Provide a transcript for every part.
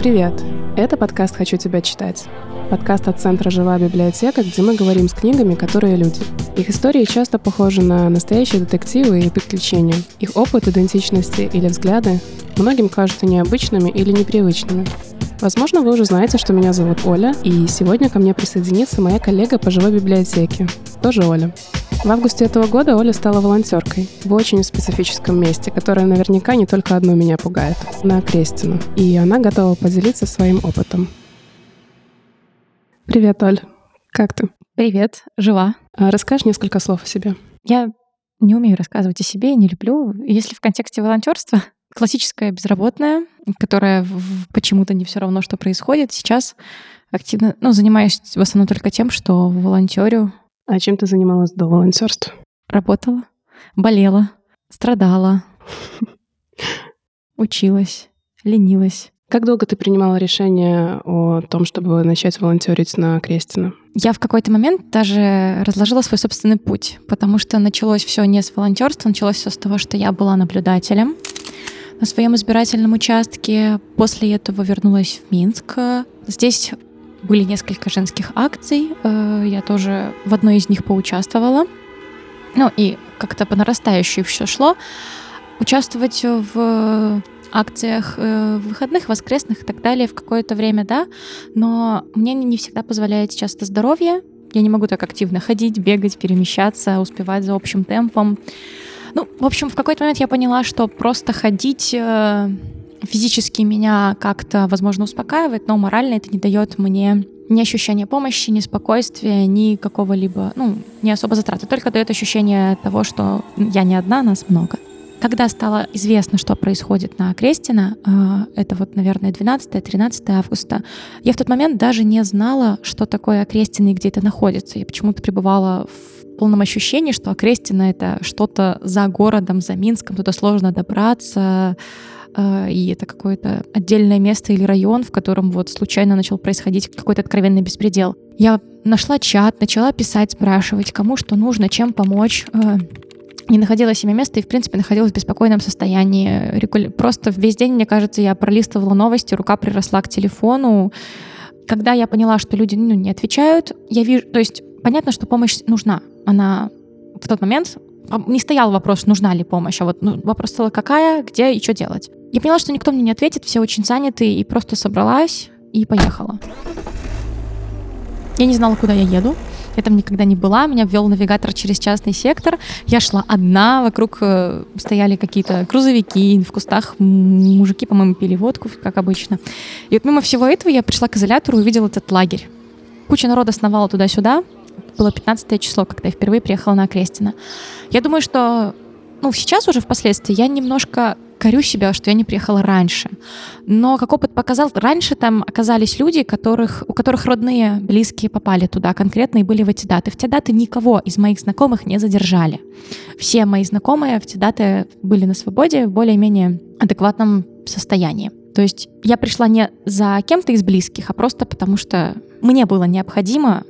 Привет! Это подкаст «Хочу тебя читать». Подкаст от Центра «Живая библиотека», где мы говорим с книгами, которые люди. Их истории часто похожи на настоящие детективы и приключения. Их опыт, идентичности или взгляды многим кажутся необычными или непривычными. Возможно, вы уже знаете, что меня зовут Оля, и сегодня ко мне присоединится моя коллега по живой библиотеке, тоже Оля. В августе этого года Оля стала волонтеркой в очень специфическом месте, которое наверняка не только одно меня пугает, на Крестину. И она готова поделиться своим опытом. Привет, Оль. Как ты? Привет, жива. А расскажешь несколько слов о себе? Я не умею рассказывать о себе, не люблю. Если в контексте волонтерства, классическая безработная, которая почему-то не все равно, что происходит. Сейчас активно, ну, занимаюсь в основном только тем, что волонтерю а чем ты занималась до волонтерства? Работала, болела, страдала, училась, ленилась. Как долго ты принимала решение о том, чтобы начать волонтерить на Крестина? Я в какой-то момент даже разложила свой собственный путь, потому что началось все не с волонтерства, началось все с того, что я была наблюдателем на своем избирательном участке. После этого вернулась в Минск. Здесь были несколько женских акций, э, я тоже в одной из них поучаствовала. Ну и как-то по нарастающей все шло. Участвовать в акциях э, выходных, воскресных и так далее в какое-то время, да, но мне не всегда позволяет часто здоровье. Я не могу так активно ходить, бегать, перемещаться, успевать за общим темпом. Ну, в общем, в какой-то момент я поняла, что просто ходить э, физически меня как-то, возможно, успокаивает, но морально это не дает мне ни ощущения помощи, ни спокойствия, ни какого-либо, ну, не особо затраты, только дает ощущение того, что я не одна, нас много. Когда стало известно, что происходит на Крестина, э, это вот, наверное, 12-13 августа, я в тот момент даже не знала, что такое Окрестина и где это находится. Я почему-то пребывала в полном ощущении, что Окрестина — это что-то за городом, за Минском, туда сложно добраться, а, и это какое-то отдельное место или район, в котором вот случайно начал происходить какой-то откровенный беспредел. Я нашла чат, начала писать, спрашивать, кому что нужно, чем помочь а, не находила себе места и, в принципе, находилась в беспокойном состоянии. Просто весь день, мне кажется, я пролистывала новости, рука приросла к телефону. Когда я поняла, что люди ну, не отвечают, я вижу... То есть понятно, что помощь нужна. Она в тот момент а, не стоял вопрос, нужна ли помощь, а вот ну, вопрос стал, какая, где и что делать. Я поняла, что никто мне не ответит, все очень заняты, и просто собралась и поехала. Я не знала, куда я еду. Я там никогда не была. Меня ввел навигатор через частный сектор. Я шла одна. Вокруг э, стояли какие-то грузовики. В кустах мужики, по-моему, пили водку, как обычно. И вот мимо всего этого я пришла к изолятору и увидела этот лагерь. Куча народа сновала туда-сюда было 15 число, когда я впервые приехала на Крестина. Я думаю, что ну, сейчас уже впоследствии я немножко корю себя, что я не приехала раньше. Но, как опыт показал, раньше там оказались люди, которых, у которых родные, близкие попали туда конкретно и были в эти даты. В те даты никого из моих знакомых не задержали. Все мои знакомые в те даты были на свободе в более-менее адекватном состоянии. То есть я пришла не за кем-то из близких, а просто потому что мне было необходимо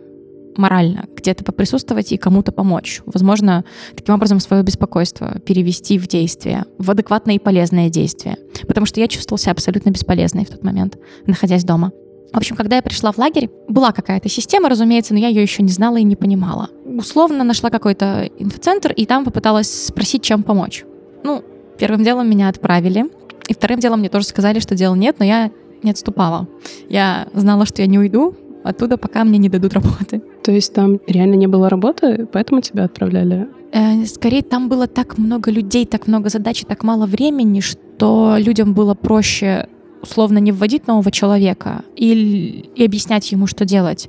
морально где-то поприсутствовать и кому-то помочь. Возможно, таким образом свое беспокойство перевести в действие, в адекватное и полезное действие. Потому что я чувствовала себя абсолютно бесполезной в тот момент, находясь дома. В общем, когда я пришла в лагерь, была какая-то система, разумеется, но я ее еще не знала и не понимала. Условно нашла какой-то инфоцентр и там попыталась спросить, чем помочь. Ну, первым делом меня отправили, и вторым делом мне тоже сказали, что дела нет, но я не отступала. Я знала, что я не уйду, оттуда, пока мне не дадут работы. То есть там реально не было работы, поэтому тебя отправляли? Э, скорее, там было так много людей, так много задач и так мало времени, что людям было проще условно не вводить нового человека и, и объяснять ему, что делать,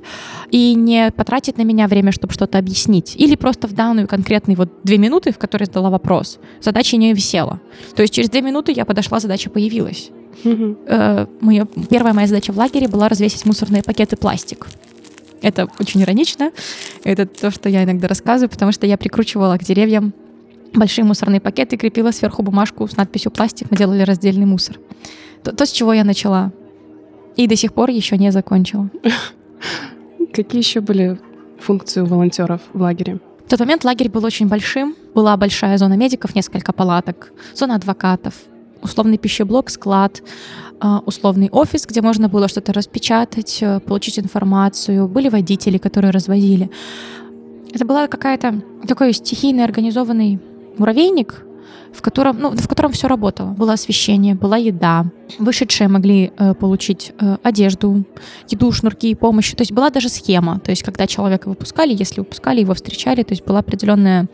и не потратить на меня время, чтобы что-то объяснить, или просто в данную конкретные вот две минуты, в которые задала вопрос, задача не висела. То есть через две минуты я подошла, задача появилась. Угу. Э, моя, первая моя задача в лагере была развесить мусорные пакеты пластик. Это очень иронично. Это то, что я иногда рассказываю, потому что я прикручивала к деревьям большие мусорные пакеты, крепила сверху бумажку с надписью «пластик», мы делали раздельный мусор. То, то, с чего я начала. И до сих пор еще не закончила. Какие еще были функции у волонтеров в лагере? В тот момент лагерь был очень большим. Была большая зона медиков, несколько палаток, зона адвокатов, условный пищеблок, склад, условный офис, где можно было что-то распечатать, э, получить информацию. Были водители, которые развозили. Это была какая-то такой стихийный организованный муравейник, в котором, ну, в котором все работало. Было освещение, была еда. Вышедшие могли э, получить э, одежду, еду, шнурки, помощь. То есть была даже схема. То есть когда человека выпускали, если выпускали, его встречали, то есть была определенная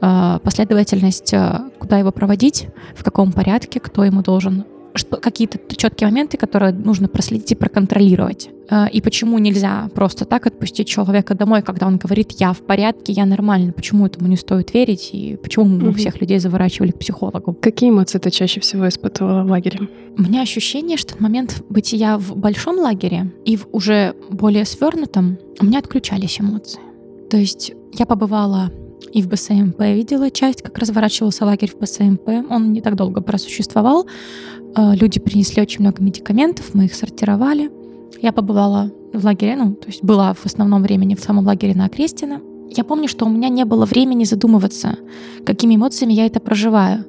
э, последовательность, э, куда его проводить, в каком порядке, кто ему должен что, какие-то четкие моменты, которые нужно проследить и проконтролировать. Э, и почему нельзя просто так отпустить человека домой, когда он говорит, я в порядке, я нормально, почему этому не стоит верить, и почему мы угу. всех людей заворачивали к психологу. Какие эмоции ты чаще всего испытывала в лагере? У меня ощущение, что в момент бытия в большом лагере и в уже более свернутом у меня отключались эмоции. То есть я побывала и в БСМП видела часть, как разворачивался лагерь в БСМП. Он не так долго просуществовал. Э, люди принесли очень много медикаментов, мы их сортировали. Я побывала в лагере, ну, то есть была в основном времени в самом лагере на Окрестина. Я помню, что у меня не было времени задумываться, какими эмоциями я это проживаю,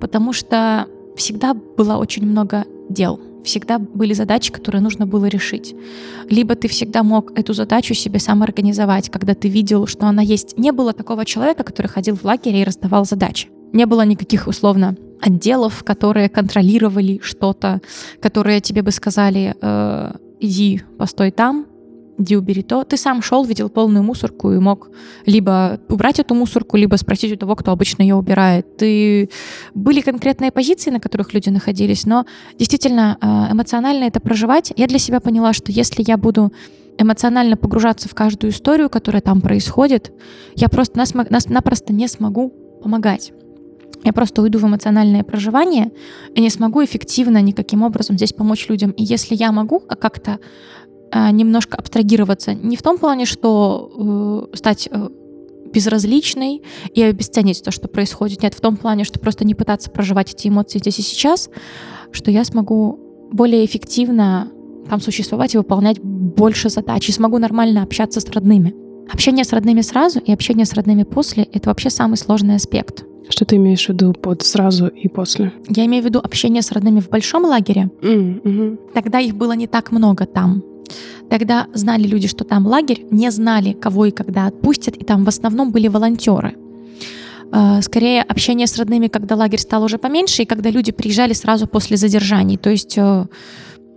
потому что всегда было очень много дел, всегда были задачи, которые нужно было решить. Либо ты всегда мог эту задачу себе сам организовать, когда ты видел, что она есть. Не было такого человека, который ходил в лагере и раздавал задачи. Не было никаких условно отделов, которые контролировали что-то, которые тебе бы сказали, э, иди, постой там, иди убери то. Ты сам шел, видел полную мусорку и мог либо убрать эту мусорку, либо спросить у того, кто обычно ее убирает. Ты... Были конкретные позиции, на которых люди находились, но действительно э, эмоционально это проживать. Я для себя поняла, что если я буду эмоционально погружаться в каждую историю, которая там происходит, я просто нас, нас напросто не смогу помогать я просто уйду в эмоциональное проживание и не смогу эффективно никаким образом здесь помочь людям. И если я могу а как-то немножко абстрагироваться, не в том плане, что э, стать э, безразличной и обесценить то, что происходит, нет, в том плане, что просто не пытаться проживать эти эмоции здесь и сейчас, что я смогу более эффективно там существовать и выполнять больше задач, и смогу нормально общаться с родными. Общение с родными сразу и общение с родными после — это вообще самый сложный аспект. Что ты имеешь в виду под сразу и после? Я имею в виду общение с родными в большом лагере. Mm-hmm. Тогда их было не так много там. Тогда знали люди, что там лагерь, не знали, кого и когда отпустят, и там в основном были волонтеры. Э, скорее, общение с родными, когда лагерь стал уже поменьше, и когда люди приезжали сразу после задержаний. То есть э,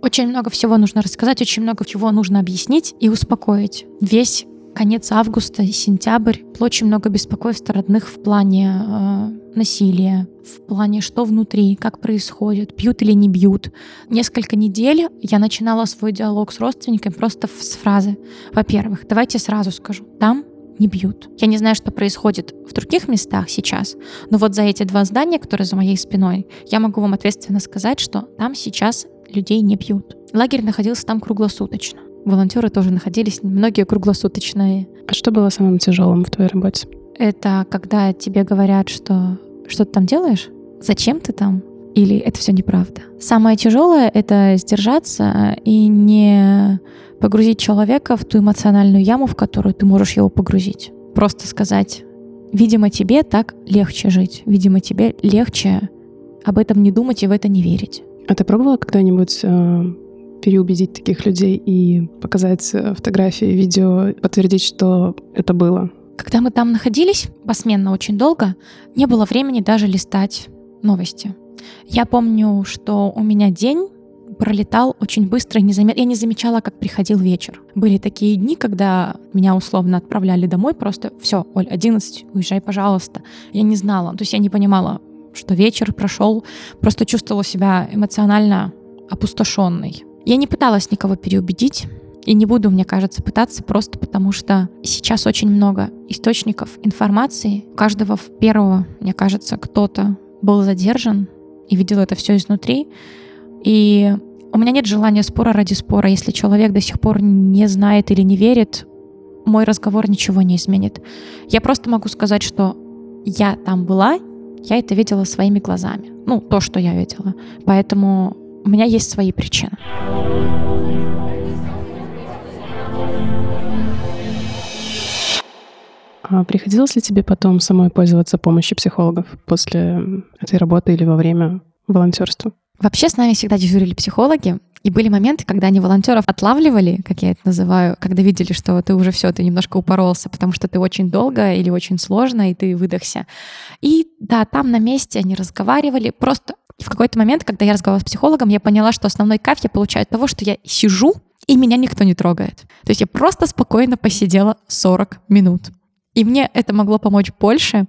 очень много всего нужно рассказать, очень много чего нужно объяснить и успокоить. Весь конец августа сентябрь очень много беспокойств родных в плане э, насилия, в плане что внутри, как происходит, бьют или не бьют. Несколько недель я начинала свой диалог с родственниками просто с фразы. Во-первых, давайте сразу скажу, там не бьют. Я не знаю, что происходит в других местах сейчас, но вот за эти два здания, которые за моей спиной, я могу вам ответственно сказать, что там сейчас людей не бьют. Лагерь находился там круглосуточно волонтеры тоже находились, многие круглосуточные. А что было самым тяжелым в твоей работе? Это когда тебе говорят, что что ты там делаешь, зачем ты там, или это все неправда. Самое тяжелое — это сдержаться и не погрузить человека в ту эмоциональную яму, в которую ты можешь его погрузить. Просто сказать, видимо, тебе так легче жить, видимо, тебе легче об этом не думать и в это не верить. А ты пробовала когда-нибудь э, переубедить таких людей и показать э, фотографии, видео, подтвердить, что это было. Когда мы там находились посменно очень долго, не было времени даже листать новости. Я помню, что у меня день пролетал очень быстро и. Я не замечала, как приходил вечер. Были такие дни, когда меня условно отправляли домой, просто все, Оль, 11, уезжай, пожалуйста. Я не знала, то есть я не понимала, что вечер прошел, просто чувствовала себя эмоционально опустошенной. Я не пыталась никого переубедить, и не буду, мне кажется, пытаться просто потому, что сейчас очень много источников информации. У каждого первого, мне кажется, кто-то был задержан и видел это все изнутри. И у меня нет желания спора ради спора. Если человек до сих пор не знает или не верит, мой разговор ничего не изменит. Я просто могу сказать, что я там была, я это видела своими глазами. Ну, то, что я видела. Поэтому у меня есть свои причины. А приходилось ли тебе потом самой пользоваться помощью психологов после этой работы или во время волонтерства? Вообще с нами всегда дежурили психологи, и были моменты, когда они волонтеров отлавливали, как я это называю, когда видели, что ты уже все, ты немножко упоролся, потому что ты очень долго или очень сложно, и ты выдохся. И да, там на месте они разговаривали. Просто в какой-то момент, когда я разговаривала с психологом, я поняла, что основной кайф я получаю от того, что я сижу, и меня никто не трогает. То есть я просто спокойно посидела 40 минут. И мне это могло помочь больше,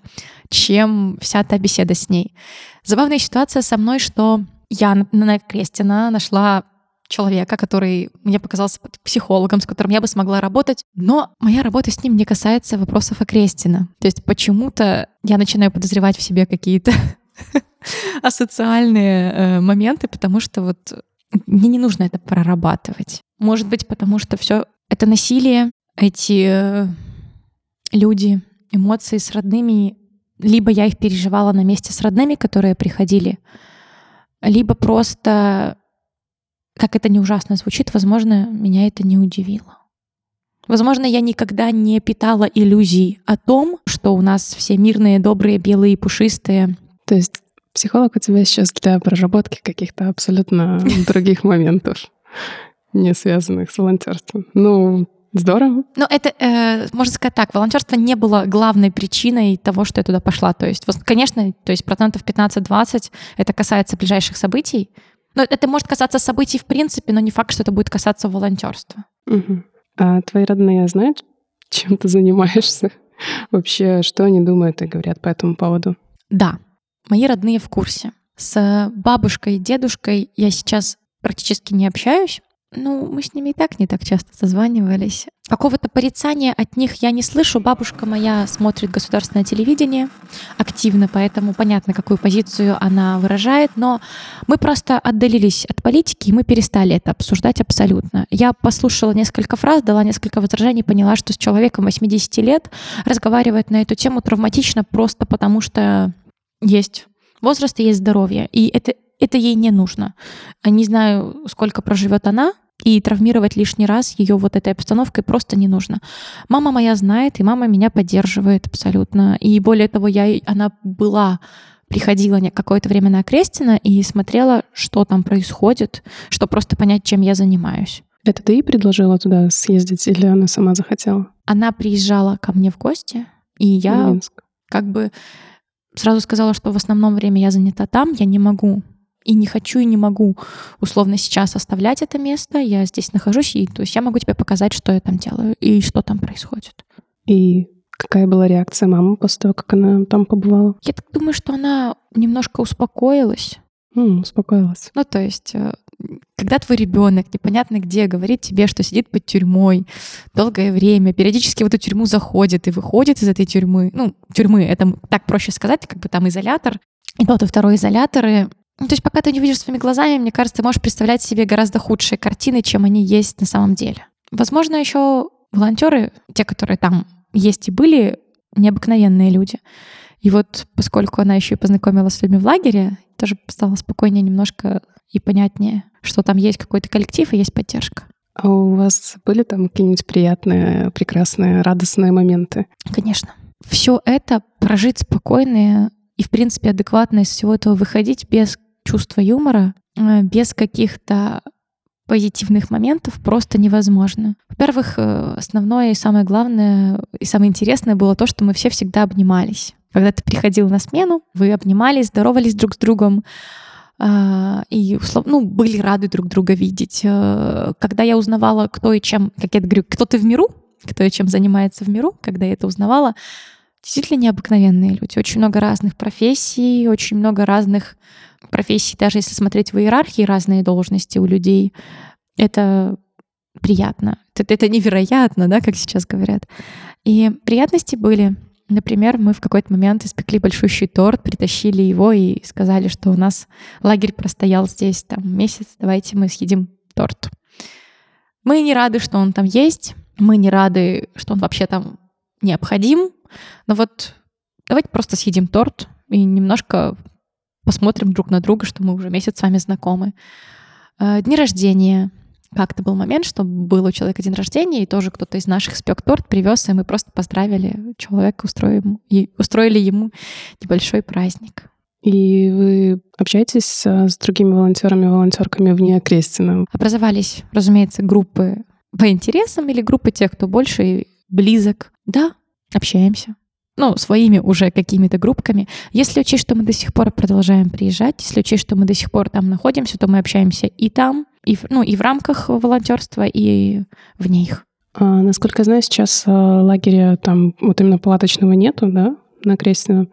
чем вся та беседа с ней. Забавная ситуация со мной, что я на Крестина нашла человека, который мне показался психологом, с которым я бы смогла работать, но моя работа с ним не касается вопросов Окрестина. То есть почему-то я начинаю подозревать в себе какие-то асоциальные э, моменты, потому что вот мне не нужно это прорабатывать. Может быть, потому что все это насилие, эти э, люди, эмоции с родными, либо я их переживала на месте с родными, которые приходили, либо просто, как это не ужасно звучит, возможно, меня это не удивило. Возможно, я никогда не питала иллюзий о том, что у нас все мирные, добрые, белые, пушистые. То есть психолог у тебя сейчас для проработки каких-то абсолютно других моментов, не связанных с волонтерством. Ну, Здорово. Ну, это, э, можно сказать так, волонтерство не было главной причиной того, что я туда пошла. То есть, конечно, то есть процентов 15-20 это касается ближайших событий. Но это может касаться событий в принципе, но не факт, что это будет касаться волонтерства. Угу. А твои родные знают, чем ты занимаешься? Вообще, что они думают и говорят по этому поводу? Да, мои родные в курсе. С бабушкой и дедушкой я сейчас практически не общаюсь, ну, мы с ними и так не так часто созванивались. Какого-то порицания от них я не слышу. Бабушка моя смотрит государственное телевидение активно, поэтому понятно, какую позицию она выражает, но мы просто отдалились от политики, и мы перестали это обсуждать абсолютно. Я послушала несколько фраз, дала несколько возражений, поняла, что с человеком 80 лет разговаривать на эту тему травматично просто потому, что есть возраст и есть здоровье. И это, это ей не нужно. Не знаю, сколько проживет она, и травмировать лишний раз ее вот этой обстановкой просто не нужно. Мама моя знает, и мама меня поддерживает абсолютно. И более того, я, она была приходила какое-то время на Крестина и смотрела, что там происходит, чтобы просто понять, чем я занимаюсь. Это ты ей предложила туда съездить или она сама захотела? Она приезжала ко мне в гости, и я Минск. как бы сразу сказала, что в основном время я занята там, я не могу и не хочу, и не могу условно сейчас оставлять это место, я здесь нахожусь, и то есть я могу тебе показать, что я там делаю и что там происходит. И какая была реакция мамы после того, как она там побывала? Я так думаю, что она немножко успокоилась. Mm, успокоилась. Ну, то есть, э, когда твой ребенок непонятно где говорит тебе, что сидит под тюрьмой долгое время, периодически в эту тюрьму заходит и выходит из этой тюрьмы, ну, тюрьмы, это так проще сказать, как бы там изолятор, и тот и второй изоляторы, ну, то есть пока ты не видишь своими глазами, мне кажется, ты можешь представлять себе гораздо худшие картины, чем они есть на самом деле. Возможно, еще волонтеры, те, которые там есть и были, необыкновенные люди. И вот поскольку она еще и познакомилась с людьми в лагере, тоже стало спокойнее немножко и понятнее, что там есть какой-то коллектив и есть поддержка. А у вас были там какие-нибудь приятные, прекрасные, радостные моменты? Конечно. Все это прожить спокойно и, в принципе, адекватно из всего этого выходить без чувства юмора э, без каких-то позитивных моментов просто невозможно. Во-первых, э, основное и самое главное и самое интересное было то, что мы все всегда обнимались. Когда ты приходил на смену, вы обнимались, здоровались друг с другом, э, и ну, были рады друг друга видеть. Когда я узнавала, кто и чем, как я говорю, кто ты в миру, кто и чем занимается в миру, когда я это узнавала, действительно необыкновенные люди. Очень много разных профессий, очень много разных профессий, даже если смотреть в иерархии разные должности у людей, это приятно. Это, это невероятно, да, как сейчас говорят. И приятности были. Например, мы в какой-то момент испекли большущий торт, притащили его и сказали, что у нас лагерь простоял здесь там месяц, давайте мы съедим торт. Мы не рады, что он там есть, мы не рады, что он вообще там необходим, но вот давайте просто съедим торт и немножко посмотрим друг на друга, что мы уже месяц с вами знакомы. Э, дни рождения. Как-то был момент, что был у человека день рождения, и тоже кто-то из наших спек торт, привез, и мы просто поздравили человека, устроим, и устроили ему небольшой праздник. И вы общаетесь с другими волонтерами, волонтерками вне Крестина? Образовались, разумеется, группы по интересам или группы тех, кто больше близок. Да, общаемся. Ну, своими уже какими-то группками. Если учесть, что мы до сих пор продолжаем приезжать, если учесть, что мы до сих пор там находимся, то мы общаемся и там, и, ну, и в рамках волонтерства, и вне их. А, насколько я знаю, сейчас а, лагеря там вот именно палаточного нету, да, на Крестина.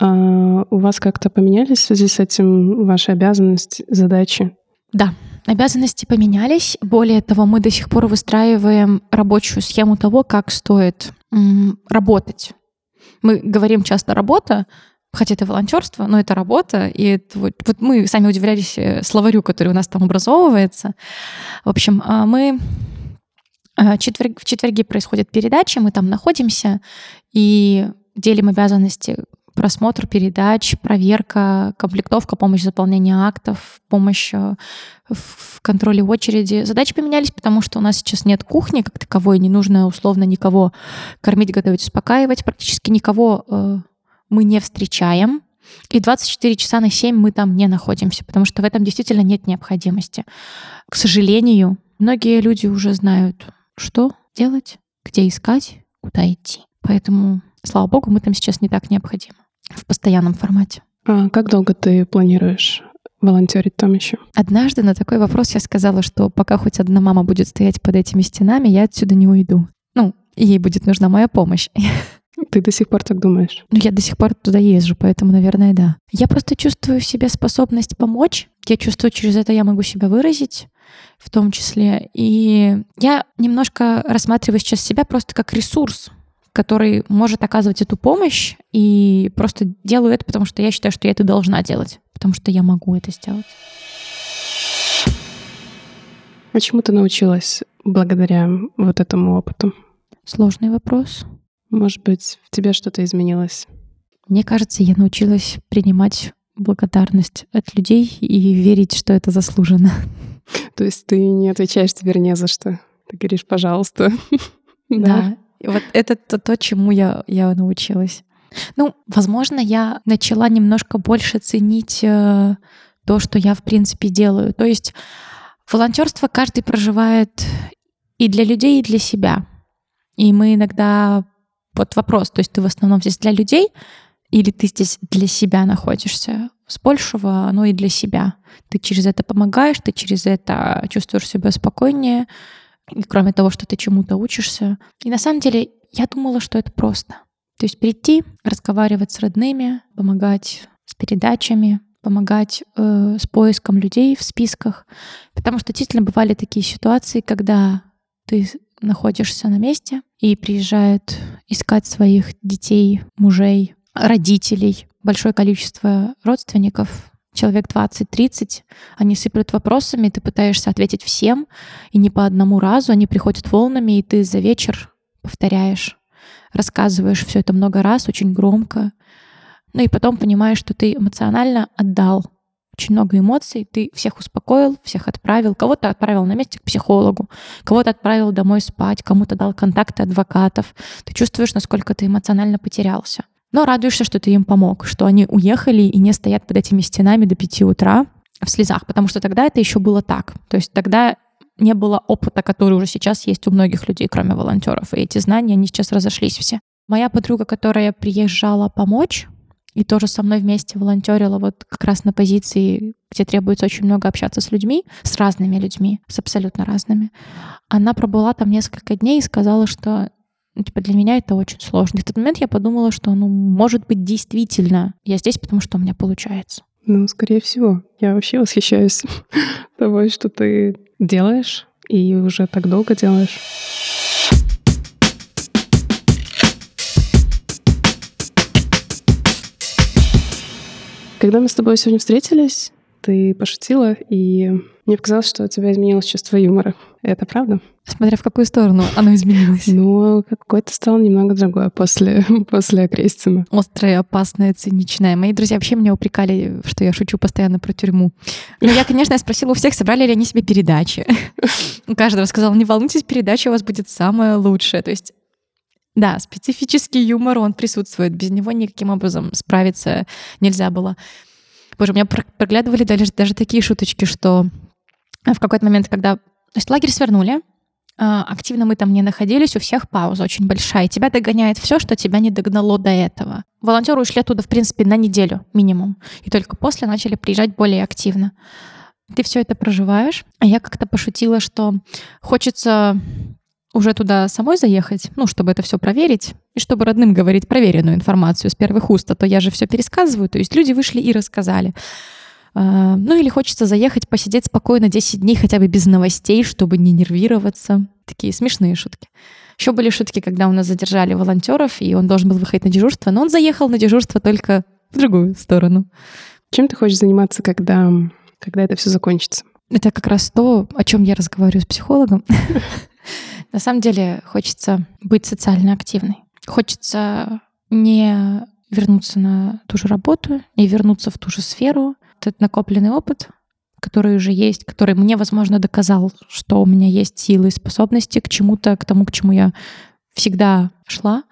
А у вас как-то поменялись в связи с этим ваши обязанности, задачи? Да, обязанности поменялись. Более того, мы до сих пор выстраиваем рабочую схему того, как стоит м, работать. Мы говорим часто «работа», хотя это волонтерство, но это работа, и это вот, вот мы сами удивлялись э, словарю, который у нас там образовывается. В общем, а, мы а, четверг, в четверги происходит передача, мы там находимся и делим обязанности просмотр передач, проверка, комплектовка, помощь в заполнении актов, помощь э, в контроле очереди. Задачи поменялись, потому что у нас сейчас нет кухни как таковой, не нужно условно никого кормить, готовить, успокаивать. Практически никого э, мы не встречаем. И 24 часа на 7 мы там не находимся, потому что в этом действительно нет необходимости. К сожалению, многие люди уже знают, что делать, где искать, куда идти. Поэтому, слава богу, мы там сейчас не так необходимы в постоянном формате. А как долго ты планируешь волонтерить там еще? Однажды на такой вопрос я сказала, что пока хоть одна мама будет стоять под этими стенами, я отсюда не уйду. Ну, ей будет нужна моя помощь. Ты до сих пор так думаешь? Ну, я до сих пор туда езжу, поэтому, наверное, да. Я просто чувствую в себе способность помочь. Я чувствую, через это я могу себя выразить в том числе. И я немножко рассматриваю сейчас себя просто как ресурс, который может оказывать эту помощь, и просто делаю это, потому что я считаю, что я это должна делать, потому что я могу это сделать. А чему ты научилась благодаря вот этому опыту? Сложный вопрос. Может быть, в тебе что-то изменилось? Мне кажется, я научилась принимать благодарность от людей и верить, что это заслуженно. То есть ты не отвечаешь теперь не за что? Ты говоришь, пожалуйста. Да. И вот это то, то чему я, я научилась. Ну, возможно, я начала немножко больше ценить э, то, что я, в принципе, делаю. То есть волонтерство каждый проживает и для людей, и для себя. И мы иногда... Вот вопрос, то есть ты в основном здесь для людей, или ты здесь для себя находишься? С большего оно и для себя. Ты через это помогаешь, ты через это чувствуешь себя спокойнее, и кроме того, что ты чему-то учишься. И на самом деле я думала, что это просто. То есть прийти, разговаривать с родными, помогать с передачами, помогать э, с поиском людей в списках. Потому что действительно бывали такие ситуации, когда ты находишься на месте и приезжают искать своих детей, мужей, родителей, большое количество родственников, человек 20-30, они сыплют вопросами, ты пытаешься ответить всем, и не по одному разу, они приходят волнами, и ты за вечер повторяешь, рассказываешь все это много раз, очень громко, ну и потом понимаешь, что ты эмоционально отдал очень много эмоций, ты всех успокоил, всех отправил, кого-то отправил на месте к психологу, кого-то отправил домой спать, кому-то дал контакты адвокатов. Ты чувствуешь, насколько ты эмоционально потерялся. Но радуешься, что ты им помог, что они уехали и не стоят под этими стенами до 5 утра в слезах, потому что тогда это еще было так. То есть тогда не было опыта, который уже сейчас есть у многих людей, кроме волонтеров. И эти знания, они сейчас разошлись все. Моя подруга, которая приезжала помочь, и тоже со мной вместе волонтерила вот как раз на позиции, где требуется очень много общаться с людьми, с разными людьми, с абсолютно разными. Она пробыла там несколько дней и сказала, что типа для меня это очень сложно. И в тот момент я подумала, что, ну, может быть, действительно я здесь, потому что у меня получается. Ну, скорее всего. Я вообще восхищаюсь того, что ты делаешь и уже так долго делаешь. Когда мы с тобой сегодня встретились, ты пошутила, и мне показалось, что у тебя изменилось чувство юмора. Это правда? Смотря в какую сторону оно изменилось. Ну, какой-то стал немного другой после, после Окрестина. Острое, опасное, циничное. Мои друзья вообще меня упрекали, что я шучу постоянно про тюрьму. Но я, конечно, спросила у всех, собрали ли они себе передачи. У каждого сказал, не волнуйтесь, передача у вас будет самая лучшая. То есть Да, специфический юмор, он присутствует. Без него никаким образом справиться нельзя было. Боже, у меня проглядывали даже, даже такие шуточки, что в какой-то момент, когда... То есть лагерь свернули, а, активно мы там не находились, у всех пауза очень большая. Тебя догоняет все, что тебя не догнало до этого. Волонтеры ушли оттуда, в принципе, на неделю минимум. И только после начали приезжать более активно. Ты все это проживаешь. А я как-то пошутила, что хочется уже туда самой заехать, ну, чтобы это все проверить, и чтобы родным говорить проверенную информацию с первых уст, а то я же все пересказываю, то есть люди вышли и рассказали. А, ну или хочется заехать, посидеть спокойно 10 дней хотя бы без новостей, чтобы не нервироваться. Такие смешные шутки. Еще были шутки, когда у нас задержали волонтеров, и он должен был выходить на дежурство, но он заехал на дежурство только в другую сторону. Чем ты хочешь заниматься, когда, когда это все закончится? Это как раз то, о чем я разговариваю с психологом. На самом деле хочется быть социально активной. Хочется не вернуться на ту же работу, не вернуться в ту же сферу. Этот накопленный опыт, который уже есть, который мне, возможно, доказал, что у меня есть силы и способности к чему-то, к тому, к чему я всегда шла.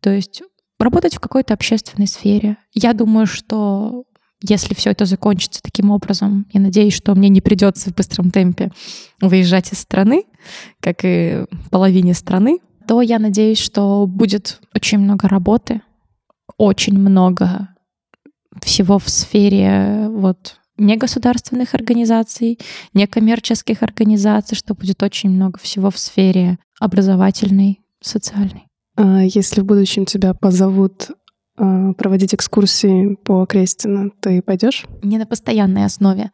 То есть работать в какой-то общественной сфере. Я думаю, что если все это закончится таким образом, я надеюсь, что мне не придется в быстром темпе выезжать из страны, как и половине страны, то я надеюсь, что будет очень много работы, очень много всего в сфере вот негосударственных организаций, некоммерческих организаций, что будет очень много всего в сфере образовательной, социальной. А если в будущем тебя позовут а, проводить экскурсии по Крестину, ты пойдешь? Не на постоянной основе.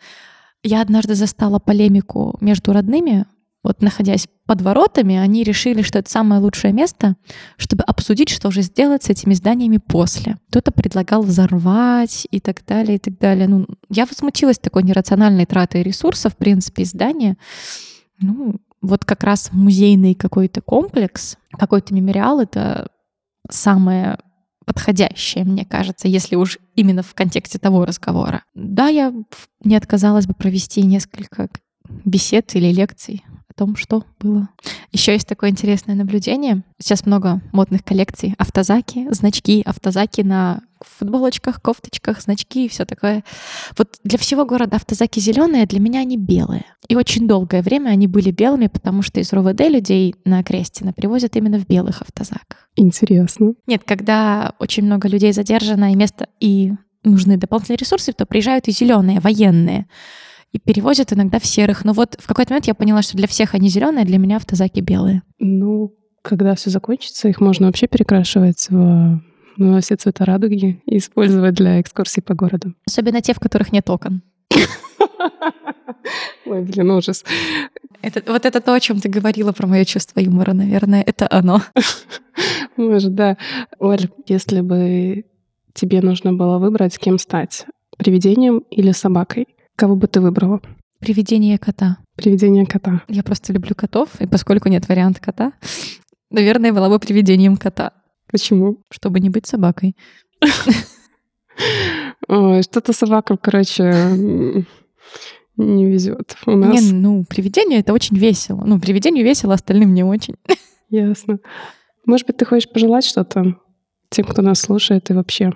Я однажды застала полемику между родными. Вот находясь под воротами, они решили, что это самое лучшее место, чтобы обсудить, что же сделать с этими зданиями после. Кто-то предлагал взорвать и так далее, и так далее. Ну, я возмутилась такой нерациональной тратой ресурсов, в принципе, здания. Ну, вот как раз музейный какой-то комплекс, какой-то мемориал — это самое подходящее, мне кажется, если уж именно в контексте того разговора. Да, я не отказалась бы провести несколько бесед или лекций о том, что было. Еще есть такое интересное наблюдение. Сейчас много модных коллекций. Автозаки, значки, автозаки на футболочках, кофточках, значки и все такое. Вот для всего города автозаки зеленые, для меня они белые. И очень долгое время они были белыми, потому что из РОВД людей на Крестина привозят именно в белых автозаках. Интересно. Нет, когда очень много людей задержано и место, и нужны дополнительные ресурсы, то приезжают и зеленые, военные и перевозят иногда в серых. Но вот в какой-то момент я поняла, что для всех они зеленые, а для меня автозаки белые. Ну, когда все закончится, их можно вообще перекрашивать в ну, все цвета радуги и использовать для экскурсий по городу. Особенно те, в которых нет окон. Ой, блин, ужас. Это, вот это то, о чем ты говорила про мое чувство юмора, наверное, это оно. Может, да. Оль, если бы тебе нужно было выбрать, кем стать, привидением или собакой, кого бы ты выбрала? Привидение кота. Привидение кота. Я просто люблю котов, и поскольку нет варианта кота, наверное, была бы привидением кота. Почему? Чтобы не быть собакой. Что-то собакам, короче, не везет. У нас... Не, ну, привидение — это очень весело. Ну, привидению весело, остальным не очень. Ясно. Может быть, ты хочешь пожелать что-то тем, кто нас слушает, и вообще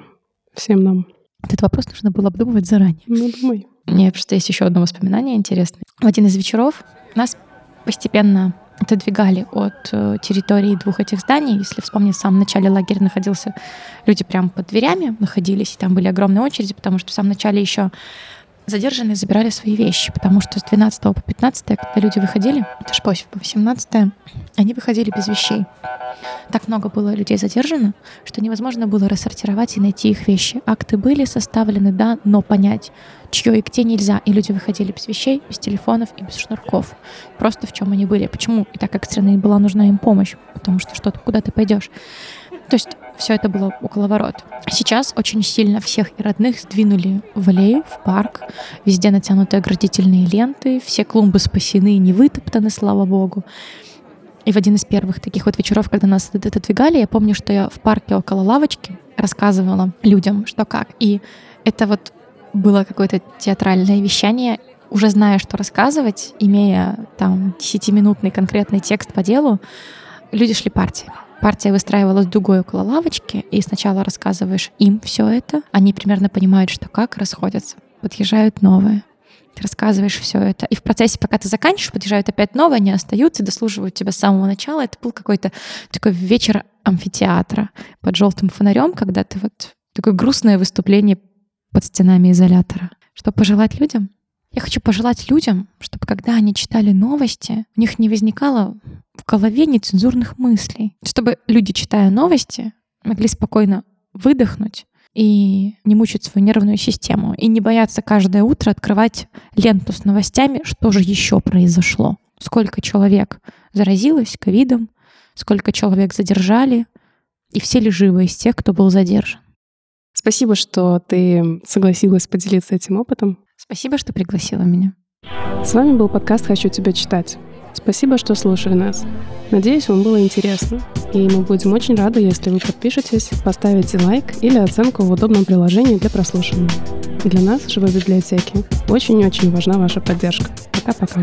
всем нам? Этот вопрос нужно было обдумывать заранее. Ну, думай. Мне просто есть еще одно воспоминание интересное. В один из вечеров нас постепенно отодвигали от э, территории двух этих зданий. Если вспомнить, в самом начале лагеря находился, люди прямо под дверями находились, и там были огромные очереди, потому что в самом начале еще задержанные забирали свои вещи, потому что с 12 по 15, когда люди выходили, это ж по 18, они выходили без вещей. Так много было людей задержано, что невозможно было рассортировать и найти их вещи. Акты были составлены, да, но понять, чье и где нельзя. И люди выходили без вещей, без телефонов и без шнурков. Просто в чем они были. Почему и так экстренно была нужна им помощь? Потому что что-то, куда ты пойдешь. То есть все это было около ворот. Сейчас очень сильно всех и родных сдвинули в аллею, в парк. Везде натянуты оградительные ленты, все клумбы спасены, не вытоптаны, слава богу. И в один из первых таких вот вечеров, когда нас отодвигали, я помню, что я в парке около лавочки рассказывала людям, что как. И это вот было какое-то театральное вещание, уже зная, что рассказывать, имея там десятиминутный конкретный текст по делу, люди шли партиями. Партия выстраивалась дугой около лавочки, и сначала рассказываешь им все это, они примерно понимают, что как, расходятся, подъезжают новые. Ты рассказываешь все это. И в процессе, пока ты заканчиваешь, подъезжают опять новые, они остаются, дослуживают тебя с самого начала. Это был какой-то такой вечер амфитеатра под желтым фонарем, когда ты вот такое грустное выступление под стенами изолятора. Что пожелать людям? Я хочу пожелать людям, чтобы когда они читали новости, у них не возникало в голове нецензурных мыслей. Чтобы люди, читая новости, могли спокойно выдохнуть и не мучить свою нервную систему, и не бояться каждое утро открывать ленту с новостями, что же еще произошло. Сколько человек заразилось ковидом, сколько человек задержали, и все ли живы из тех, кто был задержан. Спасибо, что ты согласилась поделиться этим опытом. Спасибо, что пригласила меня. С вами был подкаст «Хочу тебя читать». Спасибо, что слушали нас. Надеюсь, вам было интересно. И мы будем очень рады, если вы подпишетесь, поставите лайк или оценку в удобном приложении для прослушивания. Для нас, живой библиотеки, очень-очень важна ваша поддержка. Пока-пока.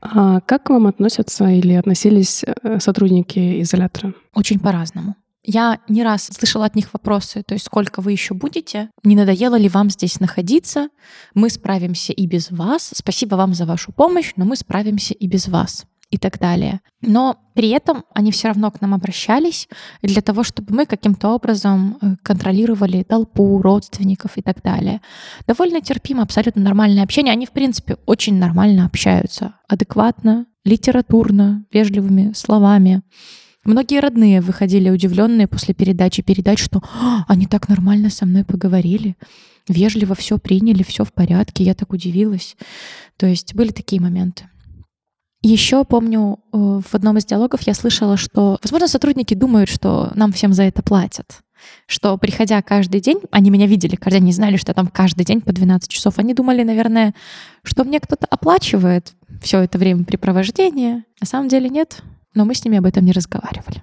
А как к вам относятся или относились э, сотрудники изолятора? Очень по-разному. Я не раз слышала от них вопросы, то есть сколько вы еще будете, не надоело ли вам здесь находиться, мы справимся и без вас, спасибо вам за вашу помощь, но мы справимся и без вас и так далее. Но при этом они все равно к нам обращались для того, чтобы мы каким-то образом э, контролировали толпу, родственников и так далее. Довольно терпимо, абсолютно нормальное общение. Они, в принципе, очень нормально общаются, адекватно, литературно, вежливыми словами. Многие родные выходили удивленные после передачи передать, что «А, они так нормально со мной поговорили, вежливо все приняли, все в порядке. Я так удивилась. То есть были такие моменты. Еще помню, э, в одном из диалогов я слышала, что, возможно, сотрудники думают, что нам всем за это платят. Что, приходя каждый день, они меня видели, когда не знали, что там каждый день по 12 часов, они думали, наверное, что мне кто-то оплачивает все это время препровождения. На самом деле нет но мы с ними об этом не разговаривали.